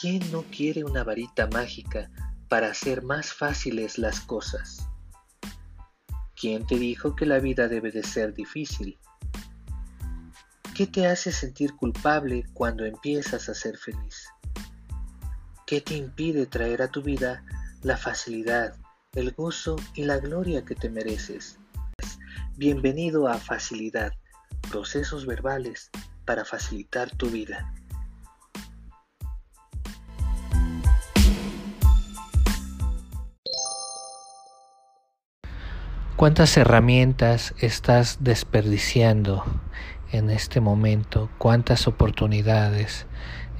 ¿Quién no quiere una varita mágica para hacer más fáciles las cosas? ¿Quién te dijo que la vida debe de ser difícil? ¿Qué te hace sentir culpable cuando empiezas a ser feliz? ¿Qué te impide traer a tu vida la facilidad, el gozo y la gloria que te mereces? Bienvenido a Facilidad, procesos verbales para facilitar tu vida. ¿Cuántas herramientas estás desperdiciando en este momento? ¿Cuántas oportunidades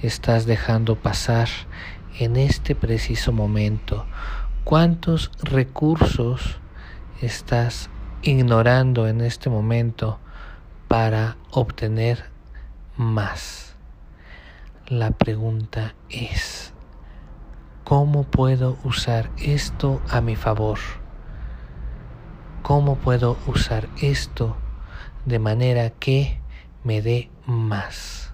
estás dejando pasar en este preciso momento? ¿Cuántos recursos estás ignorando en este momento para obtener más? La pregunta es, ¿cómo puedo usar esto a mi favor? ¿Cómo puedo usar esto de manera que me dé más?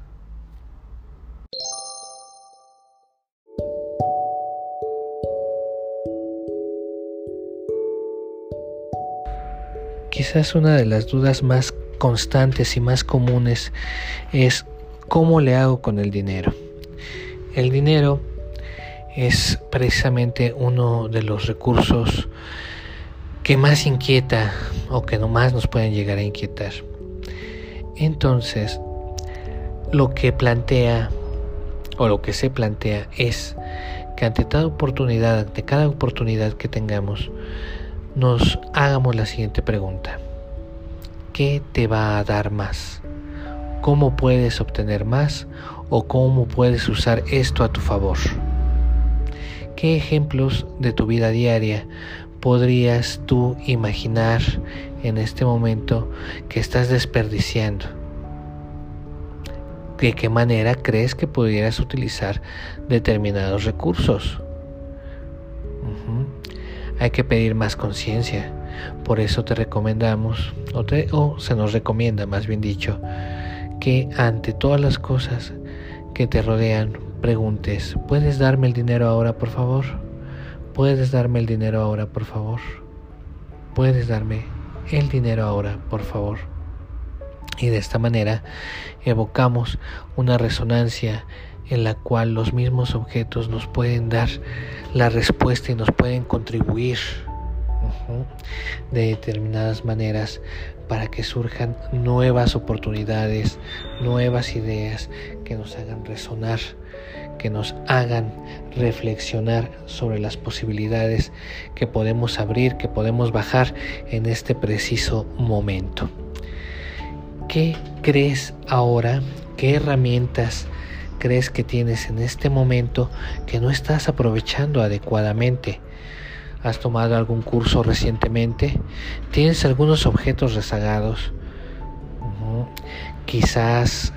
Quizás una de las dudas más constantes y más comunes es cómo le hago con el dinero. El dinero es precisamente uno de los recursos que más inquieta o que no más nos pueden llegar a inquietar. Entonces, lo que plantea o lo que se plantea es que ante cada oportunidad, ante cada oportunidad que tengamos, nos hagamos la siguiente pregunta. ¿Qué te va a dar más? ¿Cómo puedes obtener más o cómo puedes usar esto a tu favor? ¿Qué ejemplos de tu vida diaria podrías tú imaginar en este momento que estás desperdiciando? ¿De qué manera crees que pudieras utilizar determinados recursos? Hay que pedir más conciencia. Por eso te recomendamos, o, o se nos recomienda más bien dicho, que ante todas las cosas que te rodean, preguntes, ¿puedes darme el dinero ahora, por favor? ¿Puedes darme el dinero ahora, por favor? ¿Puedes darme el dinero ahora, por favor? Y de esta manera evocamos una resonancia en la cual los mismos objetos nos pueden dar la respuesta y nos pueden contribuir de determinadas maneras para que surjan nuevas oportunidades, nuevas ideas que nos hagan resonar que nos hagan reflexionar sobre las posibilidades que podemos abrir, que podemos bajar en este preciso momento. ¿Qué crees ahora? ¿Qué herramientas crees que tienes en este momento que no estás aprovechando adecuadamente? ¿Has tomado algún curso recientemente? ¿Tienes algunos objetos rezagados? Quizás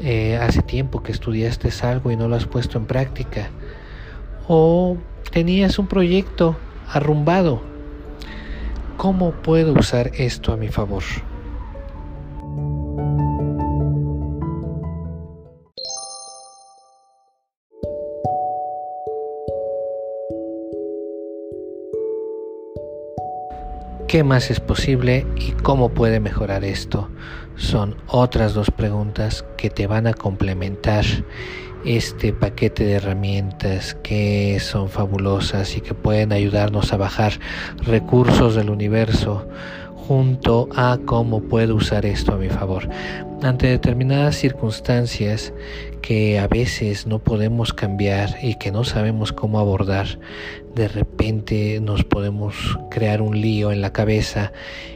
eh, hace tiempo que estudiaste algo y no lo has puesto en práctica. O tenías un proyecto arrumbado. ¿Cómo puedo usar esto a mi favor? ¿Qué más es posible y cómo puede mejorar esto? Son otras dos preguntas que te van a complementar este paquete de herramientas que son fabulosas y que pueden ayudarnos a bajar recursos del universo junto a cómo puedo usar esto a mi favor. Ante determinadas circunstancias que a veces no podemos cambiar y que no sabemos cómo abordar, de repente nos podemos crear un lío en la cabeza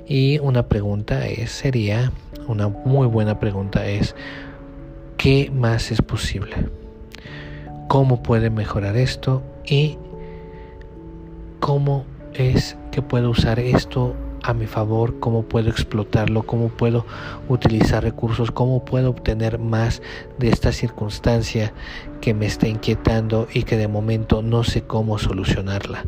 y una pregunta es, sería, una muy buena pregunta es, ¿qué más es posible? ¿Cómo puede mejorar esto? Y cómo es que puedo usar esto a mi favor, cómo puedo explotarlo, cómo puedo utilizar recursos, cómo puedo obtener más de esta circunstancia que me está inquietando y que de momento no sé cómo solucionarla.